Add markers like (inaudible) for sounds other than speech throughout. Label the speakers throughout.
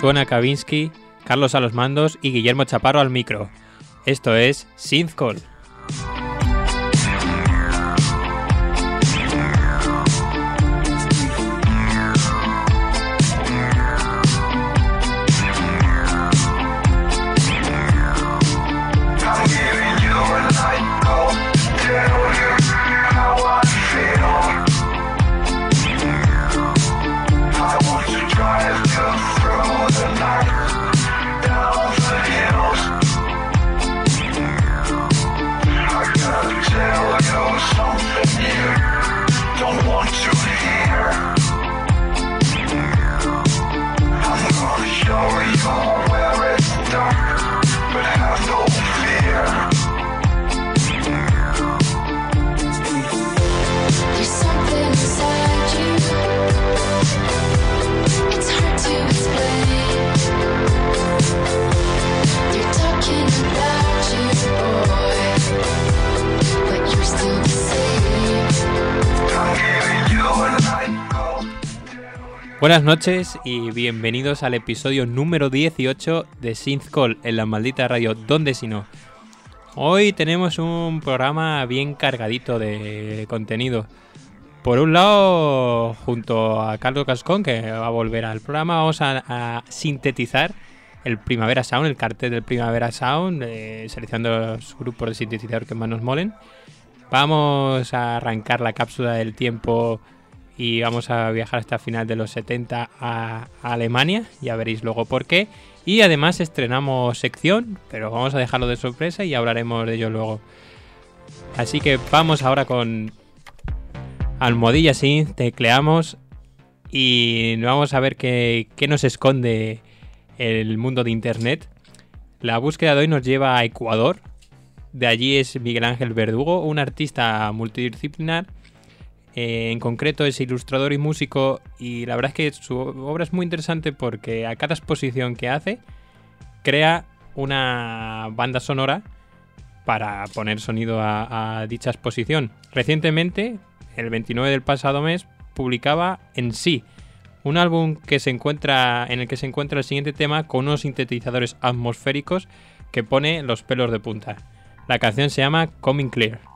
Speaker 1: Suena Kavinsky, Carlos a los mandos y Guillermo Chaparro al micro. Esto es Synth Call. Buenas noches y bienvenidos al episodio número 18 de Synth Call en la maldita radio Donde si no. Hoy tenemos un programa bien cargadito de contenido. Por un lado, junto a Carlos Cascón, que va a volver al programa, vamos a, sintetizar el Primavera Sound, el cartel del Primavera Sound, eh, seleccionando los grupos de sintetizador que más nos molen. Vamos a arrancar la cápsula del tiempo y vamos a viajar hasta final de los 70 a, Alemania, ya veréis luego por qué. Y además estrenamos sección, pero vamos a dejarlo de sorpresa y hablaremos de ello luego. Así que vamos ahora con almohadilla sin tecleamos y vamos a ver qué, qué nos esconde el mundo de Internet. La búsqueda de hoy nos lleva a Ecuador. De allí es Miguel Ángel Verdugo, un artista multidisciplinar eh, en concreto es ilustrador y músico y la verdad es que su obra es muy interesante porque a cada exposición que hace crea una banda sonora para poner sonido a, dicha exposición. Recientemente, el 29 del pasado mes, publicaba En sí, un álbum que se encuentra, en el que se encuentra el siguiente tema con unos sintetizadores atmosféricos que pone los pelos de punta. La canción se llama Coming Clear.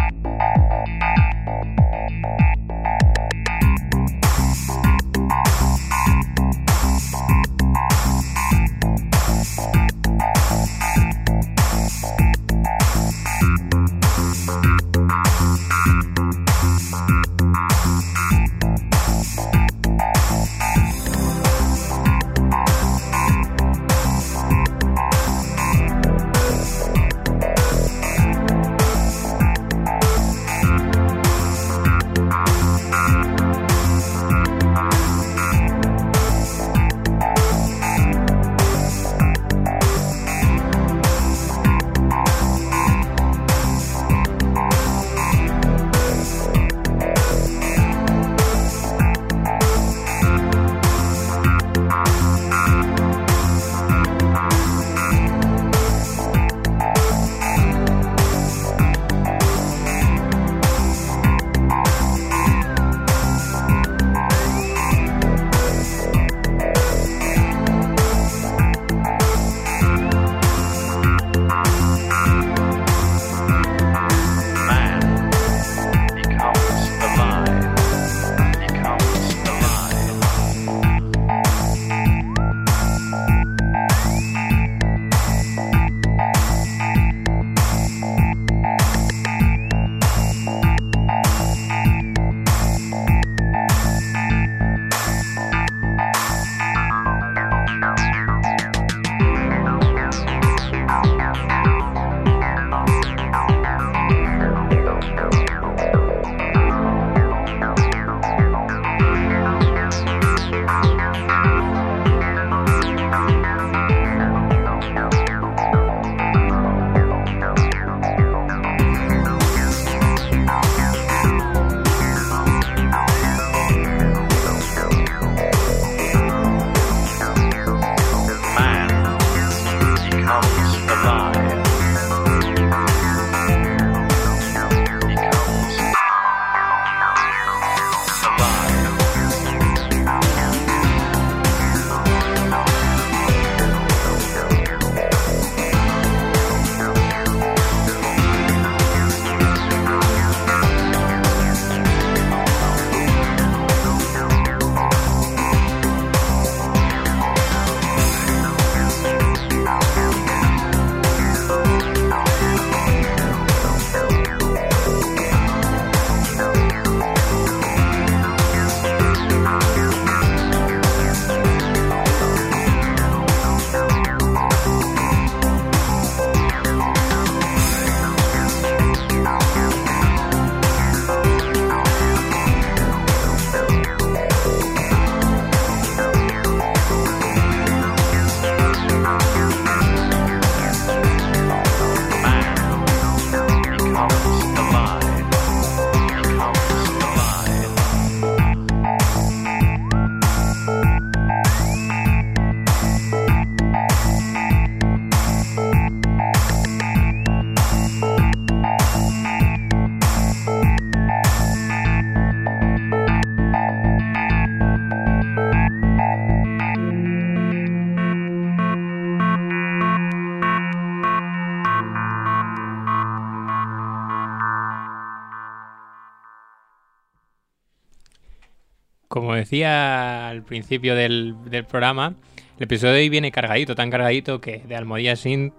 Speaker 1: decía al principio del, programa, el episodio de hoy viene cargadito, tan cargadito que de Almodía Sin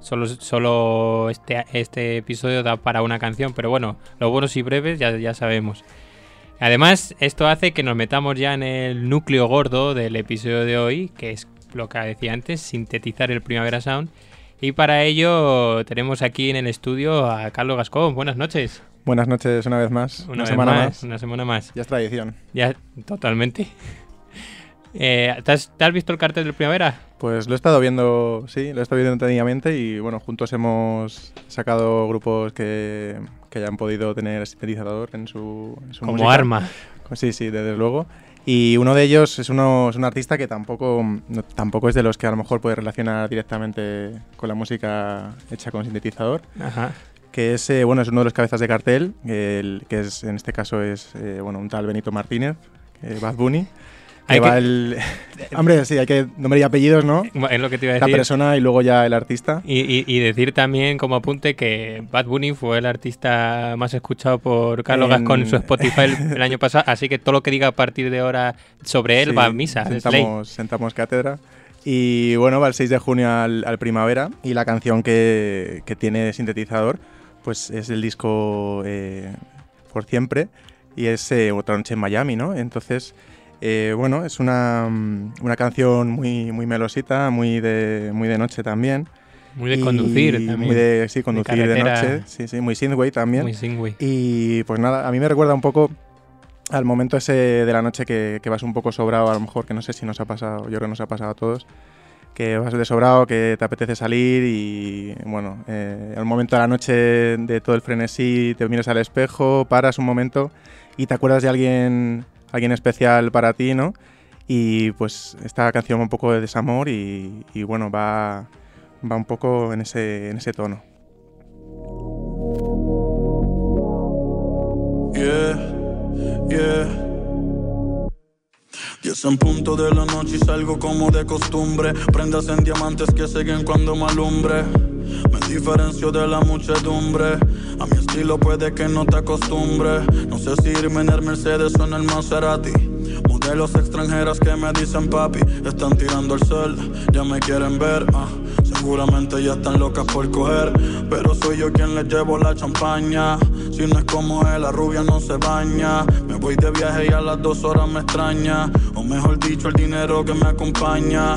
Speaker 1: solo, solo este, este episodio da para una canción, pero bueno, los buenos y breves ya, ya sabemos. Además, esto hace que nos metamos ya en el núcleo gordo del episodio de hoy, que es lo que decía antes, sintetizar el Primavera Sound. Y para ello tenemos aquí en el estudio a Carlos Gascón. Buenas noches.
Speaker 2: Buenas noches una vez más.
Speaker 1: Una, vez semana más, Una semana más.
Speaker 2: Ya es tradición.
Speaker 1: Ya, totalmente. Eh, ¿te, has, visto el cartel del Primavera?
Speaker 2: Pues lo he estado viendo, sí, lo he estado viendo detenidamente y bueno, juntos hemos sacado grupos que, que hayan podido tener sintetizador en su, en su
Speaker 1: Como arma.
Speaker 2: Sí, sí, desde luego. Y uno de ellos es, uno, es un artista que tampoco, tampoco es de los que a lo mejor puede relacionar directamente con la música hecha con sintetizador.
Speaker 1: Ajá.
Speaker 2: Que es, eh, bueno, es uno de los cabezas de cartel, el, que es, en este caso es eh, bueno, un tal Benito Martínez, Bad Bunny. Hay que... el... (laughs) Hombre, sí, hay que nombre y apellidos, ¿no?
Speaker 1: Es lo que te iba a decir.
Speaker 2: La persona y luego ya el artista.
Speaker 1: Y, y, decir también como apunte que Bad Bunny fue el artista más escuchado por Carlos en su (laughs) Spotify el, año pasado, así que todo lo que diga a partir de ahora sobre él va a misa.
Speaker 2: Sentamos, sentamos cátedra. Y bueno, va el 6 de junio al, al Primavera y la canción que, que, tiene sintetizador pues es el disco eh, Por Siempre y es eh, Otra Noche en Miami, ¿no? Entonces... Eh, bueno, es una, mm, una, canción muy, muy melosita, muy de, muy de noche también.
Speaker 1: Muy de conducir también.
Speaker 2: Muy de, sí, conducir de, noche. Sí, sí, muy synthwave también.
Speaker 1: Muy synthwave.
Speaker 2: Y pues nada, a mí me recuerda un poco al momento ese de la noche que, que, vas un poco sobrado, a lo mejor, que no sé si nos ha pasado, yo creo que nos ha pasado a todos, que vas de sobrado, que te apetece salir y bueno, eh, al momento de la noche de todo el frenesí, te miras al espejo, paras un momento y te acuerdas de alguien alguien especial para ti, ¿no? Y pues esta canción un poco de desamor y, bueno, va, va un poco en ese, tono.
Speaker 3: Diez en punto de la noche y salgo como de costumbre. Prendas en diamantes que siguen cuando me alumbre. Me diferencio de la muchedumbre. A mi estilo puede que no te acostumbre. No sé si irme en el Mercedes o en el Maserati. Modelos extranjeras que me dicen papi, están tirando el cel, ya me quieren ver. Ah, seguramente ya están locas por coger, pero soy yo quien les llevo la champaña. Si no es como él, la rubia no se baña. Me voy de viaje y a las dos horas me extraña. O mejor dicho, el dinero que me acompaña.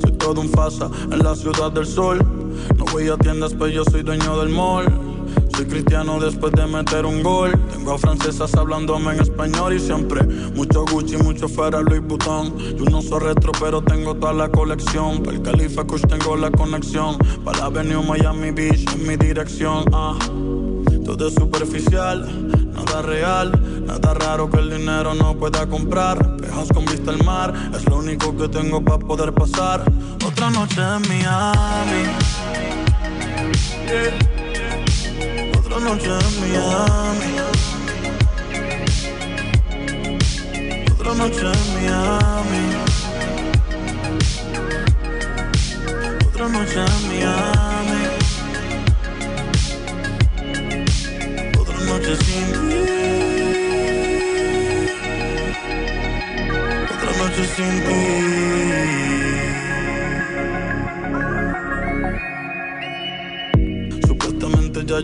Speaker 3: Soy todo un fasa en la ciudad del sol. No voy a tiendas, pero yo soy dueño del mall. Soy cristiano después de meter un gol. Tengo a francesas hablándome en español y siempre mucho Gucci, mucho fuera Louis Vuitton. Yo no soy retro, pero tengo toda la colección. Para el Califa Kush tengo la conexión. Para la Avenue Miami Beach en mi dirección. Ah. Todo es superficial, nada real, nada raro que el dinero no pueda comprar. Pejas con vista al mar, es lo único que tengo para poder pasar. Otra noche en Miami. Otra noche en Miami. Otra noche en Miami. Otra noche en Miami.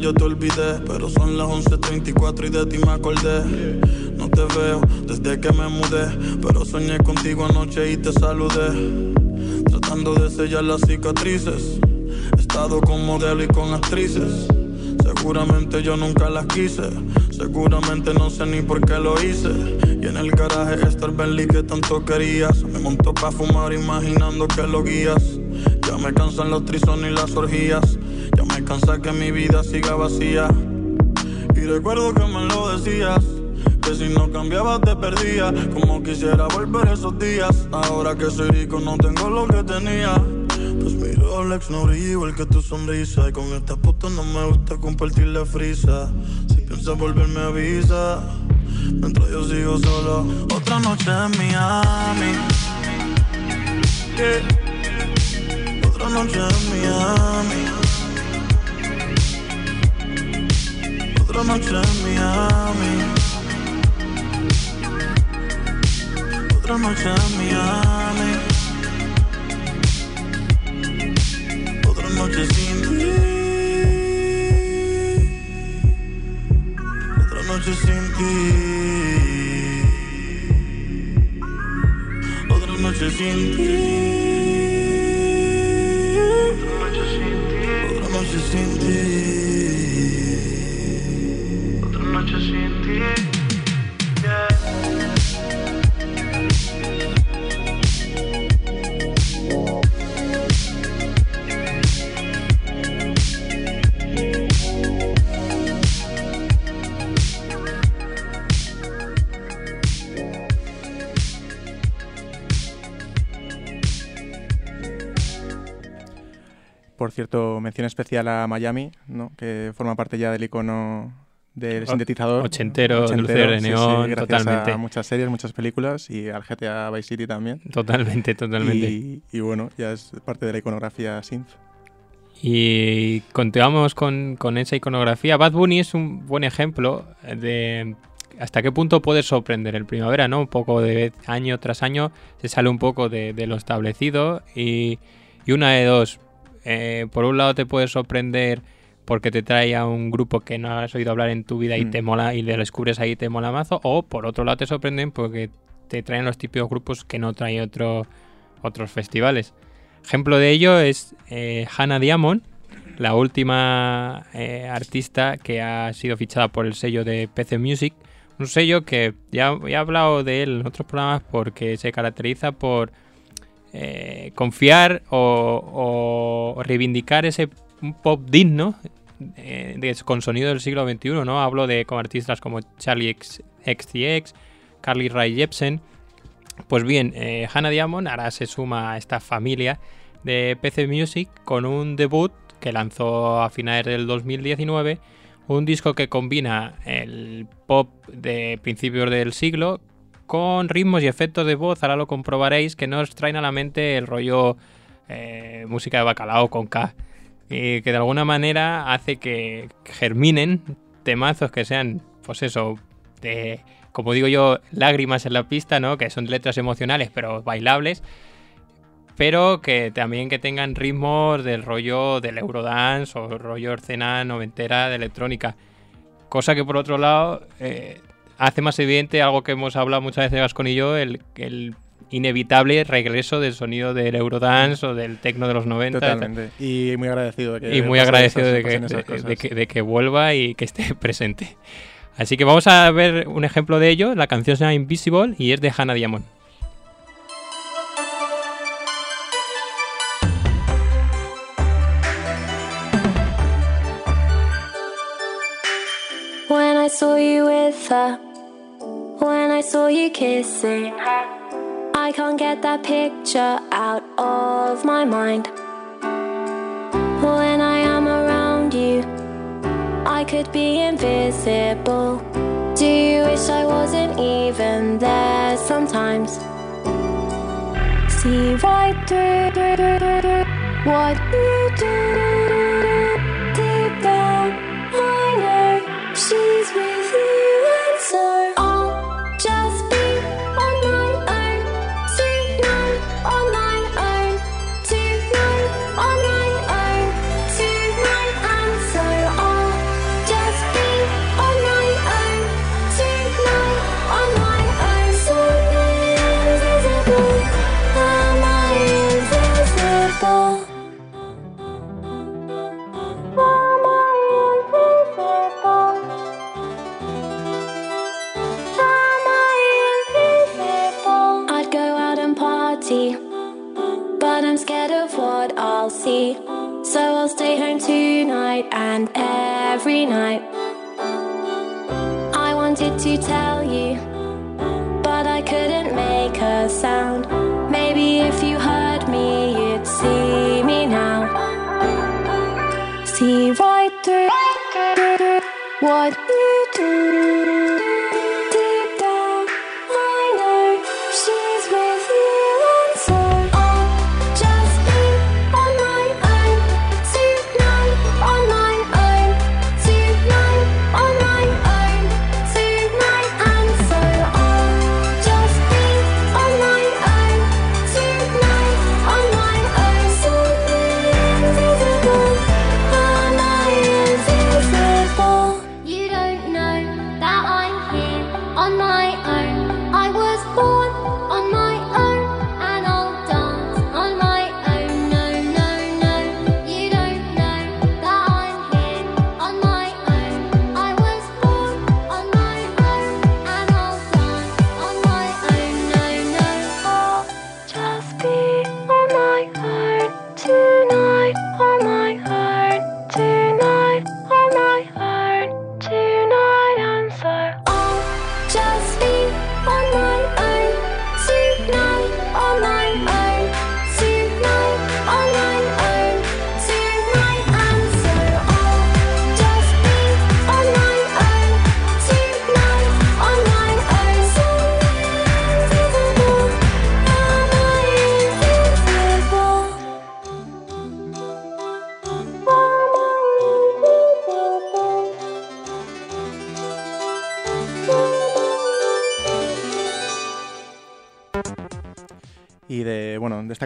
Speaker 3: Yo te olvidé. Pero son las 11.34 y de ti me acordé. No te veo desde que me mudé. Pero soñé contigo anoche y te saludé. Tratando de sellar las cicatrices. He estado con modelo y con actrices. Seguramente yo nunca las quise. Seguramente no sé ni por qué lo hice. Y en el garaje está el Bentley que tanto querías. Me montó pa' fumar imaginando que lo guías. Ya me cansan los trisones y las orgías. Ya me cansa que mi vida siga vacía. Y recuerdo que me lo decías. Que si no cambiabas te perdía. Como quisiera volver esos días. Ahora que soy rico no tengo lo que tenía. Pues mi Rolex no brilla igual que tu sonrisa. Y con esta puta no me gusta compartir la frisa. Si piensas volverme avisa. Mientras yo sigo solo. Otra noche en Miami. Otra noche en Miami. Otra noche en Miami. Otra noche en Miami. Otra noche sin ti. Otra noche sin ti. Otra noche sin ti. Otra noche sin ti.
Speaker 2: Cierto, mención especial a Miami, ¿no? que forma parte ya del icono del sintetizador.
Speaker 1: ochentero, luces de
Speaker 2: sí,
Speaker 1: neón, totalmente.
Speaker 2: a muchas series, muchas películas y al GTA Vice City también.
Speaker 1: Totalmente, totalmente.
Speaker 2: Y, y bueno, ya es parte de la iconografía synth.
Speaker 1: Y continuamos con, con esa iconografía. Bad Bunny es un buen ejemplo de hasta qué punto puede sorprender el primavera, ¿no? Un poco de año tras año se sale un poco de, de lo establecido y, y una de dos. Eh, por un lado te puede sorprender porque te trae a un grupo que no has oído hablar en tu vida y
Speaker 2: Mm.
Speaker 1: te mola y le descubres ahí y te mola mazo. O por otro lado te sorprenden porque te traen los típicos grupos que no traen otro, otros festivales. Ejemplo de ello es eh, Hannah Diamond, la última eh, artista que ha sido fichada por el sello de PC Music. Un sello que ya, ya he hablado de él en otros programas porque se caracteriza por eh, confiar o, reivindicar ese pop digno eh, con sonido del siglo XXI. ¿no? Hablo de como artistas como Charlie X, Carly Rae Jepsen. Pues bien, eh, Hannah Diamond ahora se suma a esta familia de PC Music con un debut que lanzó a finales del 2019, un disco que combina el pop de principios del siglo con ritmos y efectos de voz, ahora lo comprobaréis, que nos traen a la mente el rollo eh, música de bacalao con K, que de alguna manera hace que germinen temazos que sean, pues eso, de, como digo yo, lágrimas en la pista, ¿no? Que son letras emocionales pero bailables, pero que también que tengan ritmos del rollo del Eurodance o rollo escena noventera de electrónica. Cosa que por otro lado eh, hace más evidente algo que hemos hablado muchas veces Gascon y yo, el, el inevitable regreso del sonido del Eurodance o del techno de los 90.
Speaker 2: Totalmente. Y muy agradecido de que
Speaker 1: Y muy agradecido
Speaker 2: esas-
Speaker 1: de que,
Speaker 2: pasen esas
Speaker 1: de-
Speaker 2: cosas.
Speaker 1: de que- de que vuelva y que esté (laughs) presente. Así que vamos a ver un ejemplo de ello. La canción se llama Invisible y es de Hannah Diamond.
Speaker 4: When I saw you with her, saw you kissing her, I can't get that picture out of my mind. When I am around you, I could be invisible. Do you wish I wasn't even there sometimes? See right through what you do deep down. I know she's with you, and so I'll see. So I'll stay home tonight and every night. I wanted to tell you, but I couldn't make a sound. Maybe if you heard me, you'd see me now. See right through what you do.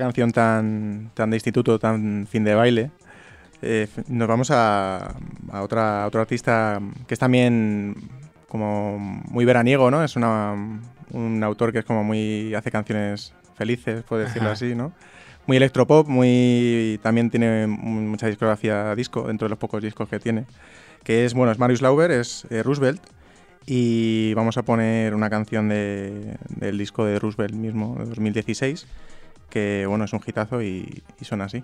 Speaker 5: Canción tan, tan de instituto, tan fin de baile, eh, nos vamos a, a otra, a otro artista que es también como muy veraniego, ¿no? Es una, un autor que es como muy... hace canciones felices, puedo decirlo
Speaker 1: Ajá.
Speaker 5: así, ¿no? Muy electropop, muy... también tiene mu- mucha discografía disco, dentro de los pocos discos que tiene. Que es, bueno, es Marius Lauber, es eh, Roosevelt, y vamos a poner una canción de- del disco de Roosevelt mismo, de 2016, que bueno, es un hitazo y, y suena así.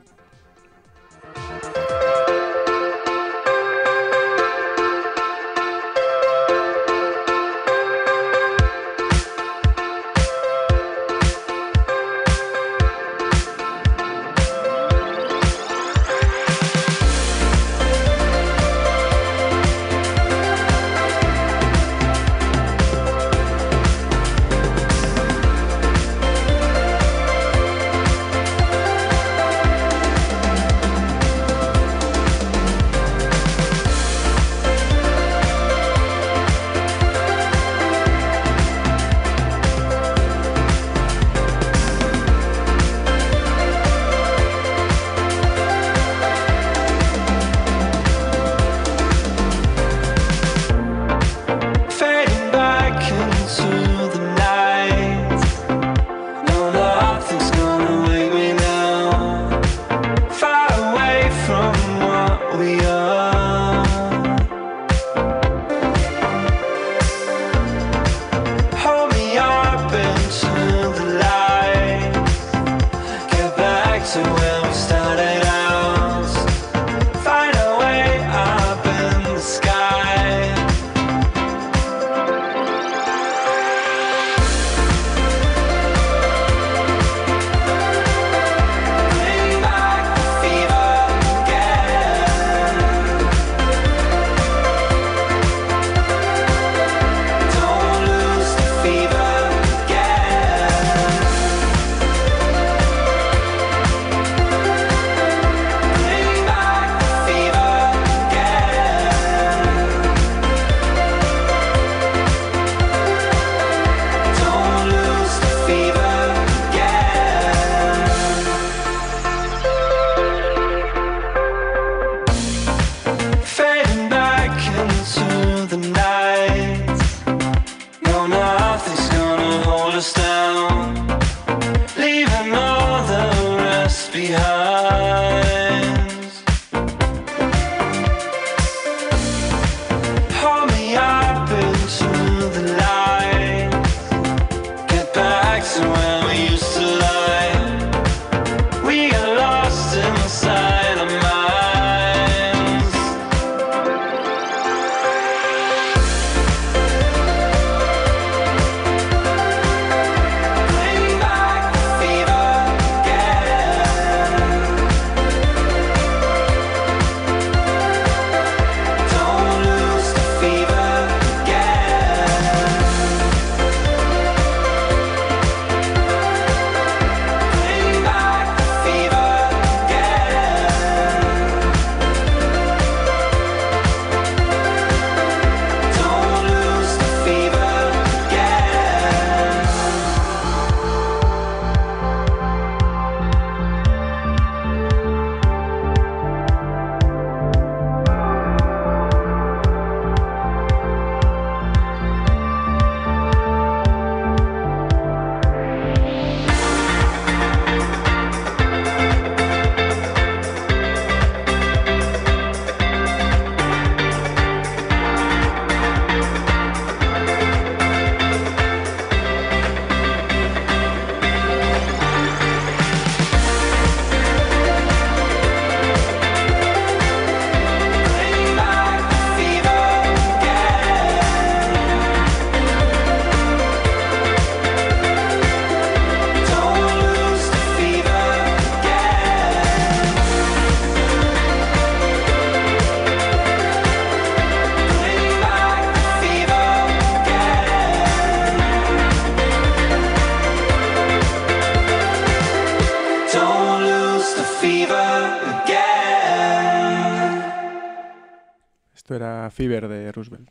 Speaker 5: Era Fever de Roosevelt.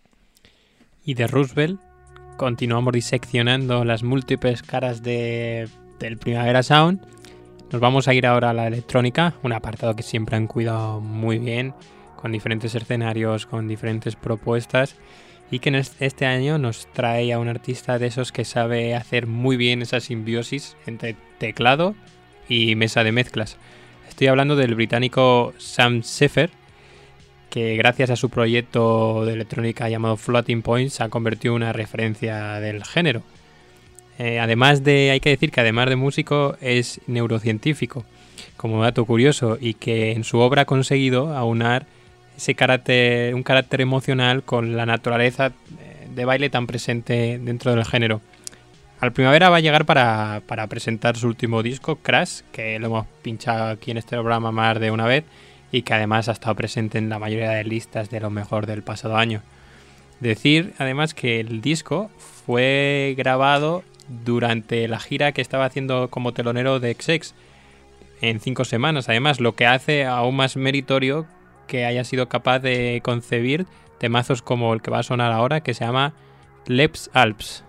Speaker 1: Y de Roosevelt continuamos diseccionando las múltiples caras de, del Primavera Sound. Nos vamos a ir ahora a la electrónica, un apartado que siempre han cuidado muy bien, con diferentes escenarios, con diferentes propuestas y que en es- este año nos trae a un artista de esos que sabe hacer muy bien esa simbiosis entre teclado y mesa de mezclas. Estoy hablando del británico Sam Sheffer, que gracias a su proyecto de electrónica llamado Floating Points se ha convertido en una referencia del género. Eh, además de, hay que decir que además de músico es neurocientífico, como dato curioso, y que en su obra ha conseguido aunar ese carácter, un carácter emocional con la naturaleza eh, de baile tan presente dentro del género. Al primavera va a llegar para, para presentar su último disco, Crash, que lo hemos pinchado aquí en este programa más de una vez y que además ha estado presente en la mayoría de listas de lo mejor del pasado año. Decir además que el disco fue grabado durante la gira que estaba haciendo como telonero de XX en cinco semanas, además, lo que hace aún más meritorio que haya sido capaz de concebir temazos como el que va a sonar ahora, que se llama Leps Alps.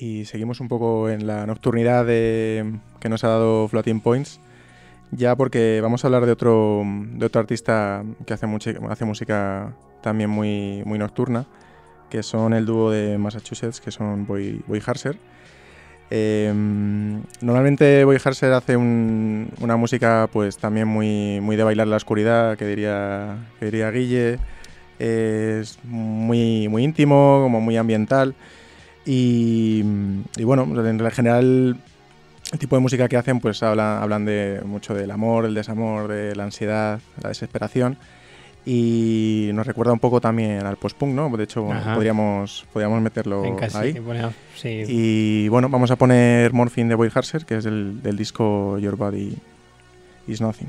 Speaker 2: Y seguimos un poco en la nocturnidad que nos ha dado Floating Points, ya porque vamos a hablar de otro, de otro artista que hace, hace música también muy, muy nocturna, que son el dúo de Massachusetts, que son Boy, Boy Harser. Eh, normalmente Boy Harser hace un- una música pues también muy, muy de bailar en la oscuridad, que diría, que diría Guille. Es muy, muy íntimo, como muy ambiental. Y, y bueno, en general el tipo de música que hacen pues habla- hablan de mucho del amor, el desamor, de la ansiedad, la desesperación. Y nos recuerda un poco también al post-punk, ¿no? De hecho,
Speaker 1: Ajá.
Speaker 2: podríamos, podríamos meterlo
Speaker 1: En casi,
Speaker 2: ahí.
Speaker 1: bueno, sí.
Speaker 2: Y bueno, vamos a poner Morphine de Boy Harser, que es del, del disco Your Body Is Nothing.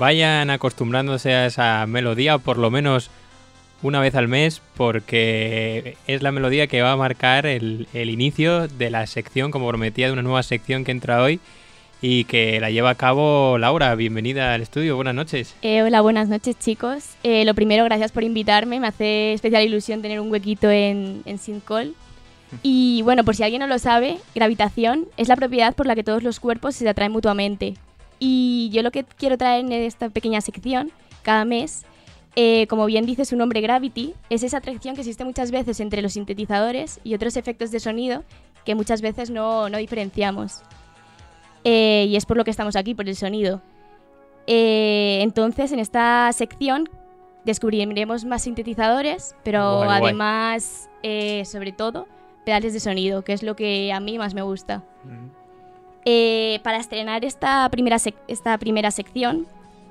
Speaker 1: Vayan acostumbrándose a esa melodía, por lo menos una vez al mes, porque es la melodía que va a marcar el, el inicio de la sección, como prometía, de una nueva sección que entra hoy y que la lleva a cabo Laura. Bienvenida al estudio, buenas noches.
Speaker 6: Eh, hola, buenas noches chicos. Eh, lo primero, gracias por invitarme. Me hace especial ilusión tener un huequito en, en. (laughs) Y bueno, por si alguien no lo sabe, gravitación es la propiedad por la que todos los cuerpos se atraen mutuamente. Y yo lo que quiero traer en esta pequeña sección, cada mes, eh, como bien dice su nombre Gravity, es esa atracción que existe muchas veces entre los sintetizadores y otros efectos de sonido que muchas veces no, no diferenciamos. Eh, y es por lo que estamos aquí, por el sonido. Eh, entonces, en esta sección descubriremos más sintetizadores, pero
Speaker 1: Guay,
Speaker 6: además, sobre todo, pedales de sonido, que es lo que a mí más me gusta. Eh, para estrenar esta primera, esta primera sección,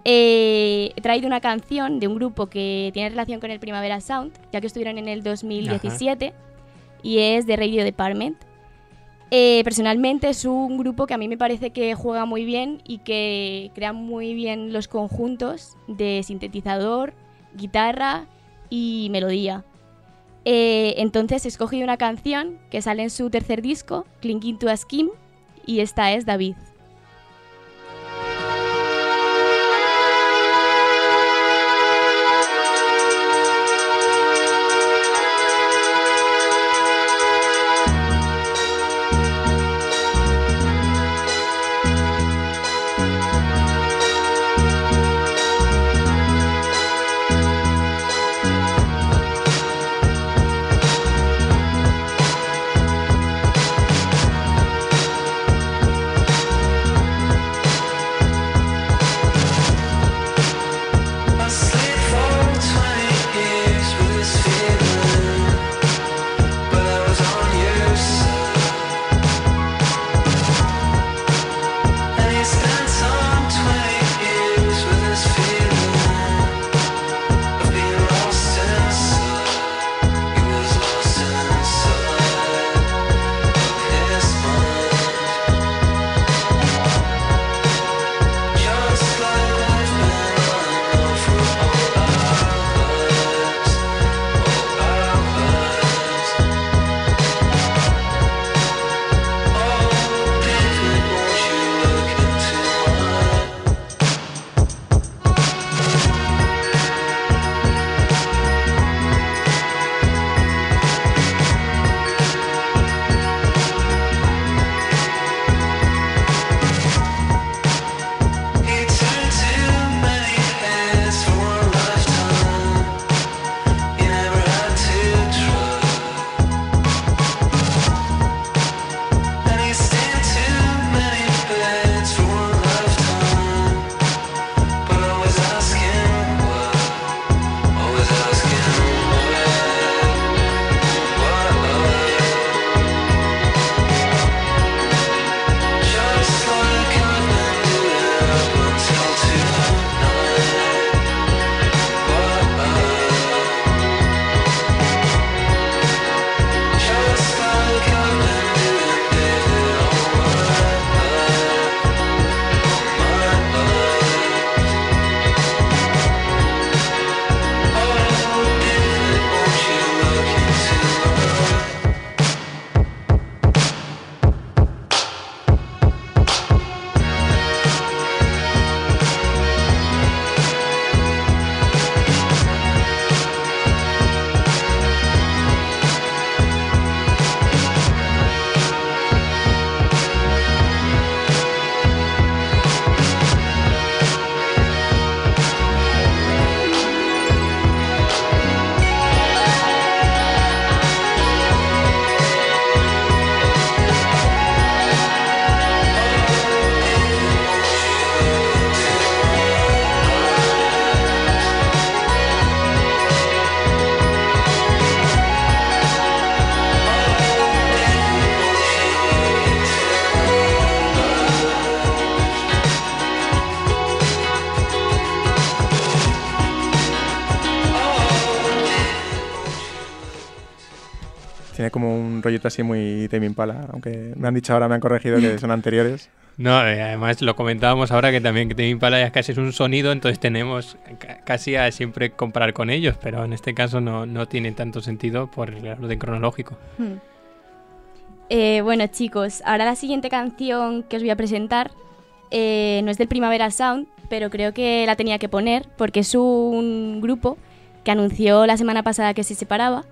Speaker 6: eh, he traído una canción de un grupo que tiene relación con el Primavera Sound, ya que estuvieron en el 2017, y es de Radio Department. Eh, personalmente es un grupo que a mí me parece que juega muy bien y que crea muy bien los conjuntos de sintetizador, guitarra y melodía. Eh, entonces he escogido una canción que sale en su tercer disco, Clinging to a Skin, y esta es David.
Speaker 2: Rollito así muy Tame Impala, aunque me han dicho ahora, me han corregido que son anteriores.
Speaker 1: No, eh, además lo comentábamos ahora que también que Tame Impala ya casi es un sonido, entonces tenemos ca- casi a siempre comparar con ellos, pero en este caso no, no tiene tanto sentido por el orden cronológico.
Speaker 6: Hmm. Eh, bueno, chicos, ahora la siguiente canción que os voy a presentar eh, no es del Primavera Sound, pero creo que la tenía que poner porque es un grupo que anunció la semana pasada que se separaba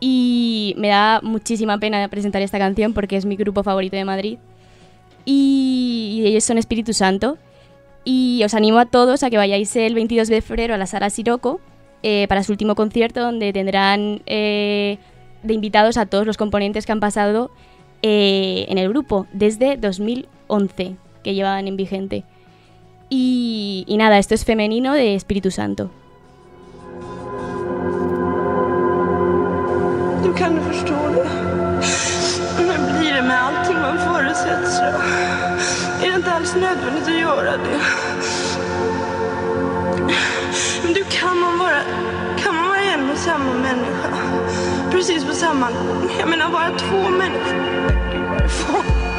Speaker 6: y me da muchísima pena presentar esta canción porque es mi grupo favorito de Madrid y, ellos son Espíritu Santo y os animo a todos a que vayáis el 22 de febrero a la Sala Siroco eh, para su último concierto donde tendrán eh, de invitados a todos los componentes que han pasado eh, en el grupo desde 2011 que llevan en vigente. Y nada, esto es femenino de Espíritu Santo.
Speaker 7: Du kan du förstå det. Men blir det med allting man förutsätter så är det inte alls nödvändigt att göra det. Men du kan man vara, kan man vara en och samma människa? Precis på samma, gång? jag menar bara två människor. Gud, varifrån?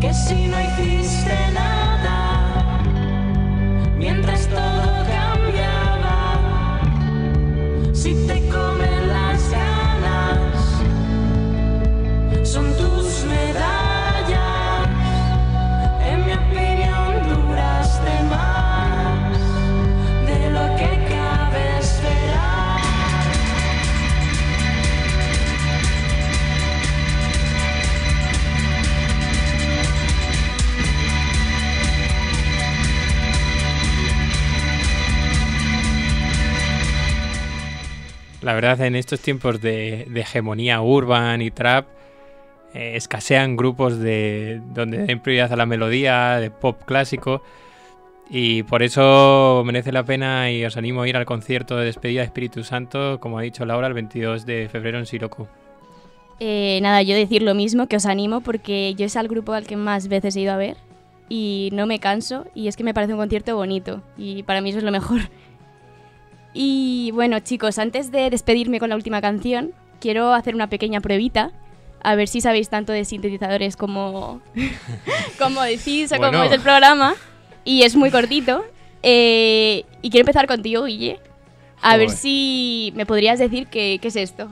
Speaker 4: que si no hiciste nada.
Speaker 1: La verdad, en estos tiempos de, hegemonía urban y trap, eh, escasean grupos de donde den prioridad a la melodía, de pop clásico. Y por eso merece la pena y os animo a ir al concierto de despedida de Espíritu Santo, como ha dicho Laura, el 22 de febrero en Siroku.
Speaker 6: Eh, nada, yo decir lo mismo, que os animo, porque yo es al grupo al que más veces he ido a ver y no me canso y es que me parece un concierto bonito y para mí eso es lo mejor. Y bueno, chicos, antes de despedirme con la última canción, quiero hacer una pequeña pruebita. A ver si sabéis tanto de sintetizadores como, (laughs) como decís o como es el programa. Y es muy cortito. Eh, y quiero empezar contigo, Guille. A ver si me podrías decir qué, qué es esto.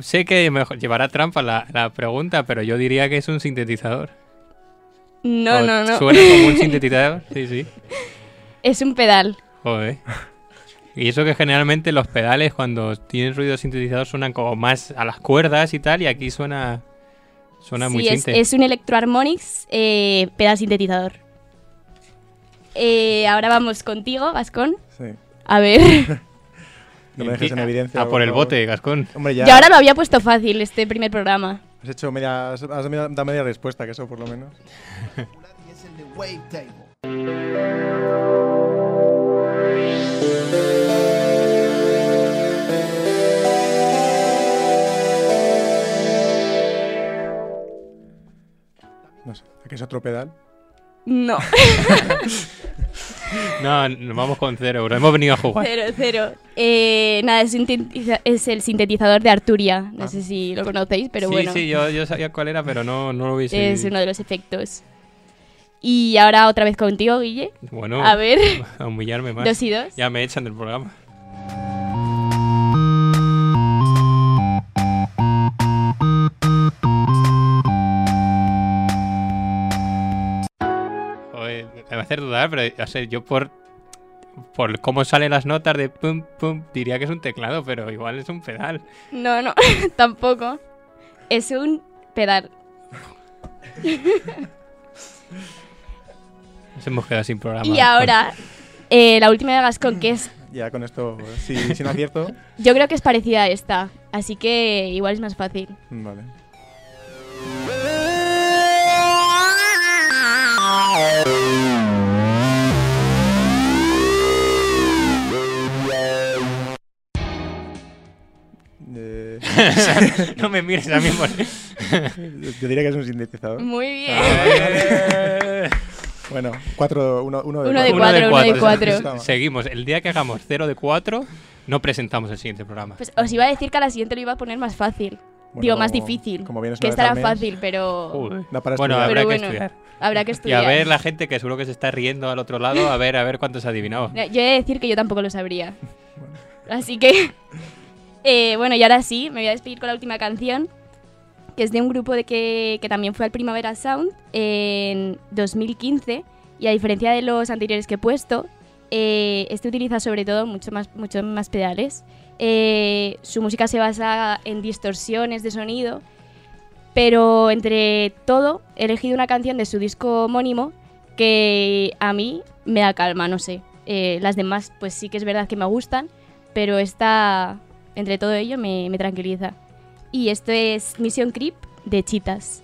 Speaker 1: Sé que mejor llevará trampa la, la pregunta, pero yo diría que es un sintetizador.
Speaker 6: No,
Speaker 1: ¿O
Speaker 6: no, no.
Speaker 1: ¿Suena como un (laughs) sintetizador? Sí, sí.
Speaker 6: Es un pedal.
Speaker 1: Joder. Y eso que generalmente los pedales cuando tienen ruido sintetizador suenan como más a las cuerdas y tal, y aquí suena suena muy
Speaker 6: sí, es,
Speaker 1: sinte.
Speaker 6: es un Electroharmonics eh, pedal sintetizador. Eh, ahora vamos contigo, Vascón.
Speaker 2: Sí.
Speaker 6: A ver. (laughs)
Speaker 2: No me dejes en evidencia.
Speaker 1: A por el bote, Gascón.
Speaker 2: Hombre, ya
Speaker 6: Yo ahora lo había puesto fácil este primer programa.
Speaker 2: has hecho media, has, has dado media respuesta, que eso por lo menos.
Speaker 8: y es el de Wavetable.
Speaker 2: No sé, ¿a qué es otro pedal?
Speaker 6: No, (laughs) (laughs) (laughs)
Speaker 1: No, nos vamos con cero euros. Hemos venido a jugar.
Speaker 6: cero, cero. Eh, nada, es, sintetiza- es el sintetizador de Arturia. No sé si lo conocéis, pero
Speaker 1: sí,
Speaker 6: bueno.
Speaker 1: sí, yo, yo sabía cuál era, pero no, no lo hubiese...
Speaker 6: Es uno de los efectos. Y ahora otra vez contigo, Guille.
Speaker 1: Bueno,
Speaker 6: A ver, (laughs)
Speaker 1: a humillarme más.
Speaker 6: dos y dos.
Speaker 1: Ya me echan del programa. Va a hacer dudar, pero o sea, yo por, por cómo salen las notas de pum pum diría que es un teclado, pero igual es un pedal.
Speaker 6: No, no, (laughs) tampoco. Es un pedal.
Speaker 1: Nos hemos quedado sin programa.
Speaker 6: Y ahora, eh, la última de Gascon, que es (laughs)
Speaker 2: Ya con esto, si, si no acierto, (laughs)
Speaker 6: Yo creo que es parecida a esta, así que igual es más fácil.
Speaker 2: vale. Eh, (laughs)
Speaker 1: no me mires a mí. por-
Speaker 2: yo diría que es un sintetizador.
Speaker 6: Muy bien.
Speaker 1: Eh,
Speaker 2: Bueno, cuatro, uno, uno de
Speaker 6: Uno de
Speaker 2: cuatro.
Speaker 6: cuatro, uno de cuatro.
Speaker 1: Seguimos. El día que hagamos 0 de 4, no presentamos el siguiente programa.
Speaker 6: Pues os iba a decir que a la siguiente lo iba a poner más fácil.
Speaker 2: Bueno,
Speaker 6: Digo, más difícil.
Speaker 2: Como vienes
Speaker 6: que estará fácil, pero.
Speaker 2: Da para
Speaker 1: Bueno, habrá
Speaker 6: Pero
Speaker 1: que
Speaker 6: bueno.
Speaker 1: estudiar.
Speaker 6: habrá que
Speaker 1: Y
Speaker 6: estudiar.
Speaker 1: a ver la gente que seguro que se está riendo al otro lado, a ver, a ver cuántos ha adivinado.
Speaker 6: Yo he de decir que yo tampoco lo sabría. Así que, eh, bueno, y ahora sí, me voy a despedir con la última canción, que es de un grupo de que, que también fue al Primavera Sound en 2015, y a diferencia de los anteriores que he puesto, eh, este utiliza sobre todo mucho más, mucho más pedales. Eh, su música se basa en distorsiones de sonido, pero entre todo he elegido una canción de su disco homónimo que a mí me da calma, no sé. Eh, las demás, pues sí que es verdad que me gustan, pero esta, entre todo ello, me, me tranquiliza. Y esto es Mission Creep de Chitas.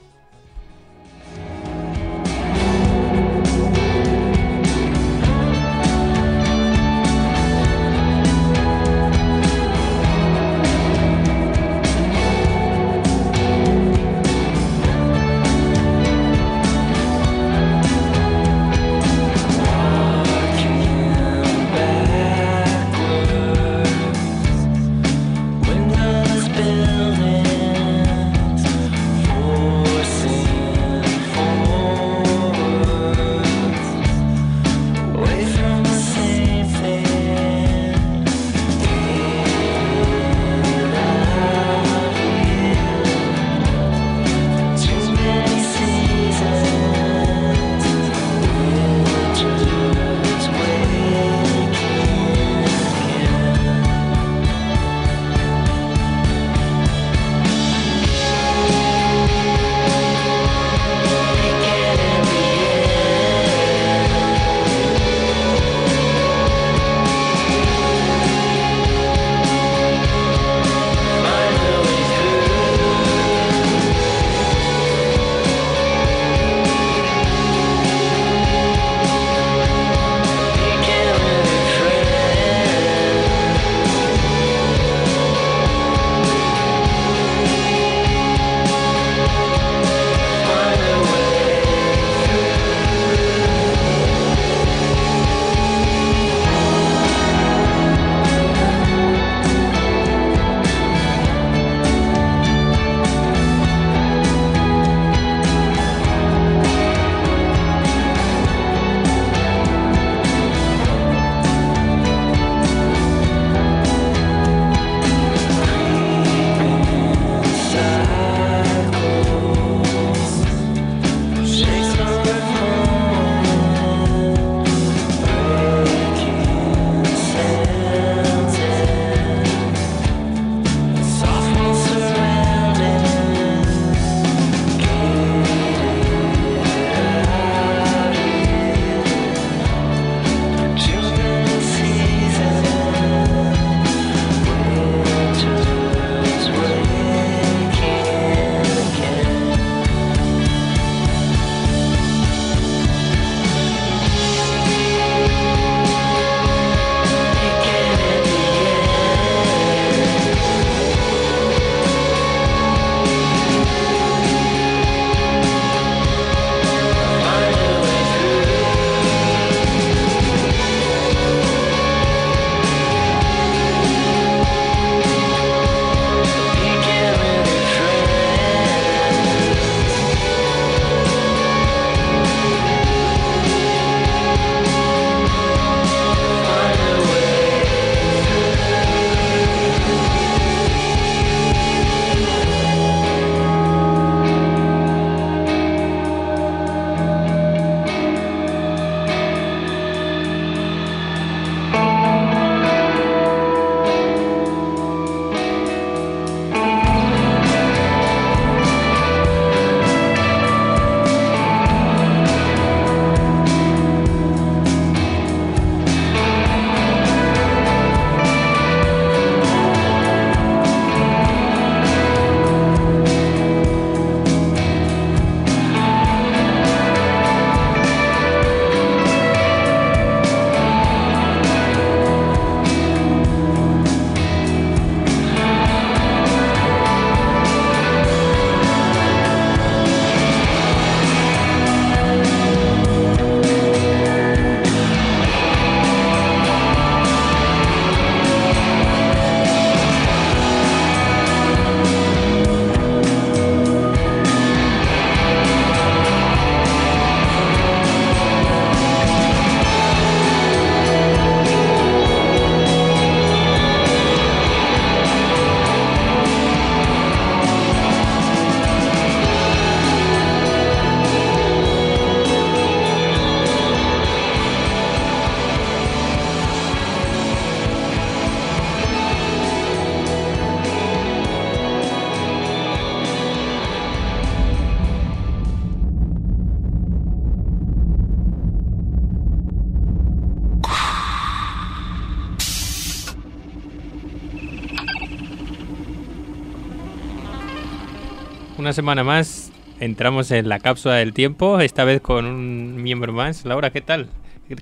Speaker 1: Semana más entramos en la cápsula del tiempo, esta vez con un miembro más. Laura, ¿qué tal?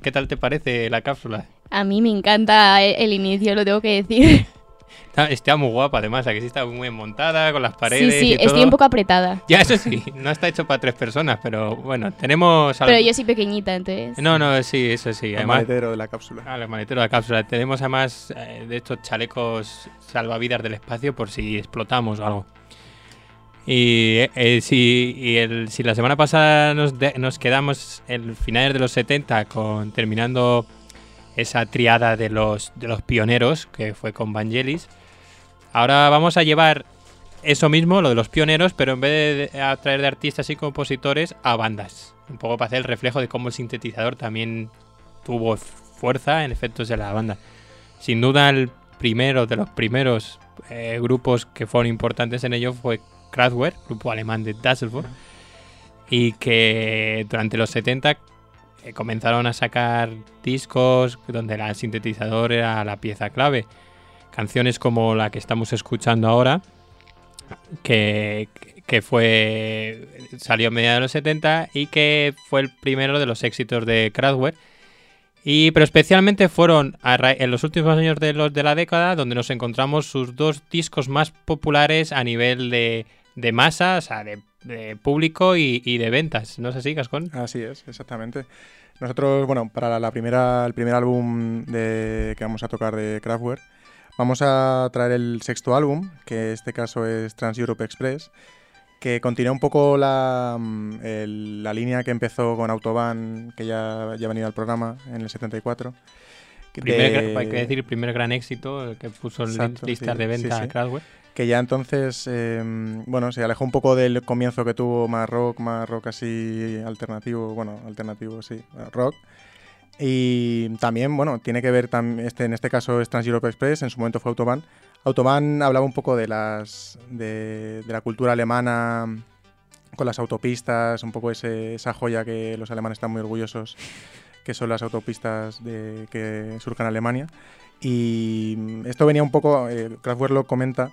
Speaker 1: ¿Qué tal te parece la cápsula?
Speaker 6: A mí me encanta el, el inicio, lo tengo que decir. (laughs)
Speaker 1: Está, está muy guapa, además, aquí sí está muy bien montada, con las paredes.
Speaker 6: sí, sí,
Speaker 1: y
Speaker 6: estoy
Speaker 1: todo.
Speaker 6: un poco apretada. (laughs)
Speaker 1: Ya, eso sí, no está hecho para tres personas, pero bueno, tenemos. al-
Speaker 6: Pero yo soy pequeñita, entonces.
Speaker 1: No, no, sí, eso sí.
Speaker 2: El
Speaker 1: Además,
Speaker 2: maletero de la cápsula.
Speaker 1: Ah, el maletero de la cápsula. Tenemos además eh, de estos chalecos salvavidas del espacio por si explotamos o algo. Y, eh, eh, si, y el- si la semana pasada nos, de- nos quedamos en finales de los 70 con terminando esa triada de los, de los pioneros que fue con Vangelis, ahora vamos a llevar eso mismo, lo de los pioneros, pero en vez de a traer de artistas y compositores a bandas. Un poco para hacer el reflejo de cómo el sintetizador también tuvo fuerza en efectos de la banda. Sin duda el primero de los primeros eh, grupos que fueron importantes en ello fue Kraftwerk, grupo alemán de Düsseldorf, y que durante los 70 eh, comenzaron a sacar discos donde el sintetizador era la pieza clave. Canciones como la que estamos escuchando ahora, que, que fue salió a mediados de los 70 y que fue el primero de los éxitos de Kraftwerk. Y, pero especialmente fueron en los últimos años de, los, de la década donde nos encontramos sus dos discos más populares a nivel de, de masa, o sea, de, de público y, y de ventas. ¿No es así, Gascón?
Speaker 2: Así es, exactamente. Nosotros, bueno, para la, la primera, el primer álbum de, que vamos a tocar de Kraftwerk, vamos a traer el sexto álbum, que en este caso es Trans Europe Express, que continúa un poco la, el- la línea que empezó con Autobahn, que ya, ya ha venido al programa en el 74. que
Speaker 1: Primer,
Speaker 2: de-
Speaker 1: gra- hay que decir, el primer gran éxito que puso en listas
Speaker 2: sí,
Speaker 1: de venta
Speaker 2: sí, sí.
Speaker 1: Kraftwerk.
Speaker 2: Que ya entonces, eh, bueno, se alejó un poco del comienzo que tuvo más rock, más rock así alternativo, bueno, alternativo, sí, rock. Y también, bueno, tiene que ver, este, en este caso es Trans Europe Express, en su momento fue Autobahn. Autobahn hablaba un poco de, las, de, de la cultura alemana con las autopistas, un poco ese- esa joya que los alemanes están muy orgullosos, que son las autopistas que surcan Alemania. Y esto venía un poco, eh, Kraftwerk lo comenta,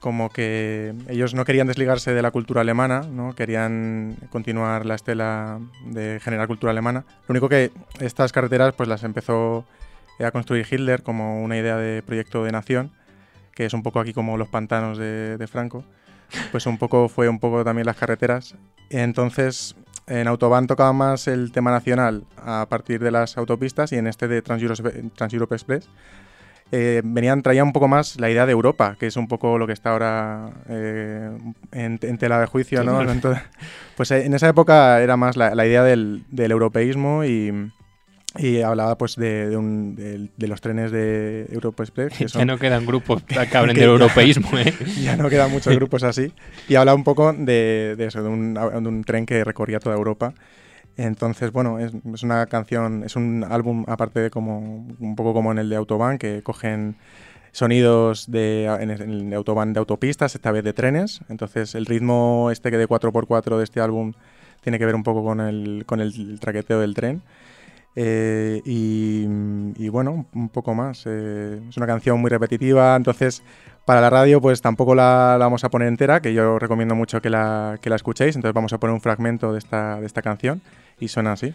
Speaker 2: como que ellos no querían desligarse de la cultura alemana, ¿no? querían continuar la estela de generar cultura alemana. Lo único que estas carreteras pues las empezó a construir Hitler como una idea de proyecto de nación, que es un poco aquí como los pantanos de, de Franco. Pues un poco fue un poco también las carreteras. Entonces en Autobahn tocaba más el tema nacional a partir de las autopistas y en este de Trans Europe, Trans Express eh, venían, traía un poco más la idea de Europa, que es un poco lo que está ahora eh, en, en tela de juicio, ¿no? Entonces, pues eh, en esa época era más la, la idea del, del europeísmo y, y hablaba pues de, de un- del- de los trenes de Europa Express, que (laughs)
Speaker 1: Ya
Speaker 2: son,
Speaker 1: no quedan grupos (laughs) que hablen
Speaker 2: que
Speaker 1: del
Speaker 2: ya-
Speaker 1: europeísmo, ¿eh? (laughs)
Speaker 2: ya no quedan muchos grupos así, y hablaba un poco de, de eso, de un, de un tren que recorría toda Europa. Entonces, bueno, es, una canción, es un álbum aparte de como un poco como en el de Autobahn, que cogen sonidos de, en el, de Autobahn de autopistas, esta vez de trenes. Entonces, el ritmo este que de 4x4 de este álbum tiene que ver un poco con el, con el traqueteo del tren. Eh, y, y bueno, un poco más. eh, es una canción muy repetitiva, entonces para la radio pues tampoco la, la vamos a poner entera, que yo recomiendo mucho que la, que la escuchéis, entonces vamos a poner un fragmento de esta, de esta canción y suena así.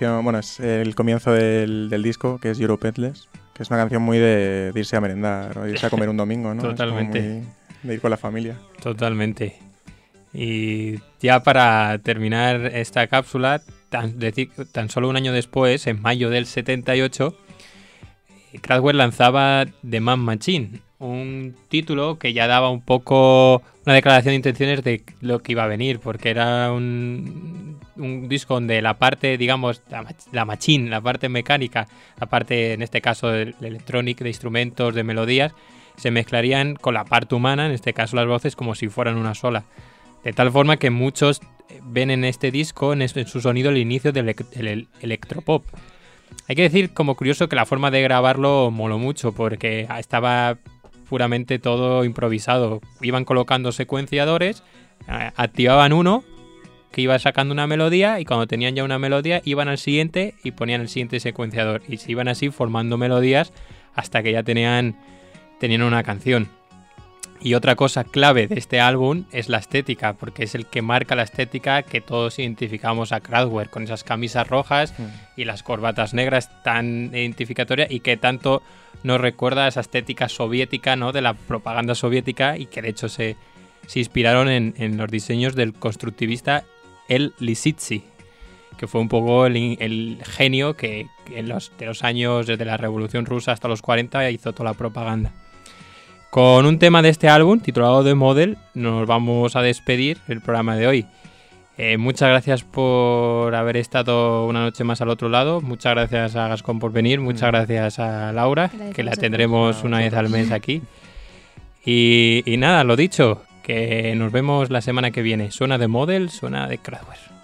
Speaker 2: Canción, bueno, es el comienzo del, del disco, que es Europe Endless, que es una canción muy de, de irse a merendar, o irse a comer un domingo, ¿no? (laughs)
Speaker 1: Totalmente.
Speaker 2: muy de ir con la familia.
Speaker 1: Totalmente. Y ya para terminar esta cápsula, tan, decir- tan solo un año después, en mayo del 78, eh, Kraftwerk lanzaba The Man Machine, un título que ya daba un poco una declaración de intenciones de lo que iba a venir, porque era un, un disco donde la parte, digamos, la, mach- la machine, la parte mecánica, la parte, en este caso, del electronic, de instrumentos, de melodías, se mezclarían con la parte humana, en este caso las voces, como si fueran una sola. De tal forma que muchos eh, ven en este disco, en, este- en su sonido, el inicio del elec- el- el electropop. Hay que decir como curioso que la forma de grabarlo moló mucho porque estaba puramente todo improvisado. Iban colocando secuenciadores, eh, activaban uno que iba sacando una melodía y cuando tenían ya una melodía iban al siguiente y ponían el siguiente secuenciador y se iban así formando melodías hasta que ya tenían, tenían una canción. Y otra cosa clave de este álbum es la estética, porque es el que marca la estética que todos identificamos a Kraftwerk, con esas camisas rojas y las corbatas negras tan identificatorias y que tanto nos recuerda a esa estética soviética, ¿no? De la propaganda soviética y que de hecho se, se inspiraron en, en los diseños del constructivista El Lisitsi, que fue un poco el, genio que, que en los, de los años desde la Revolución Rusa hasta los 40 hizo toda la propaganda. Con un tema de este álbum titulado The Model nos vamos a despedir el programa de hoy. Eh, muchas gracias por haber estado una noche más al otro lado. Muchas gracias a Gascón por venir. Muchas
Speaker 2: Mm.
Speaker 1: gracias a Laura,
Speaker 6: Gracias
Speaker 1: que la tendremos una vez al mes (laughs) aquí. Y, y nada, lo dicho, que nos vemos la semana que viene. Suena de Model, suena de Kraftwerk.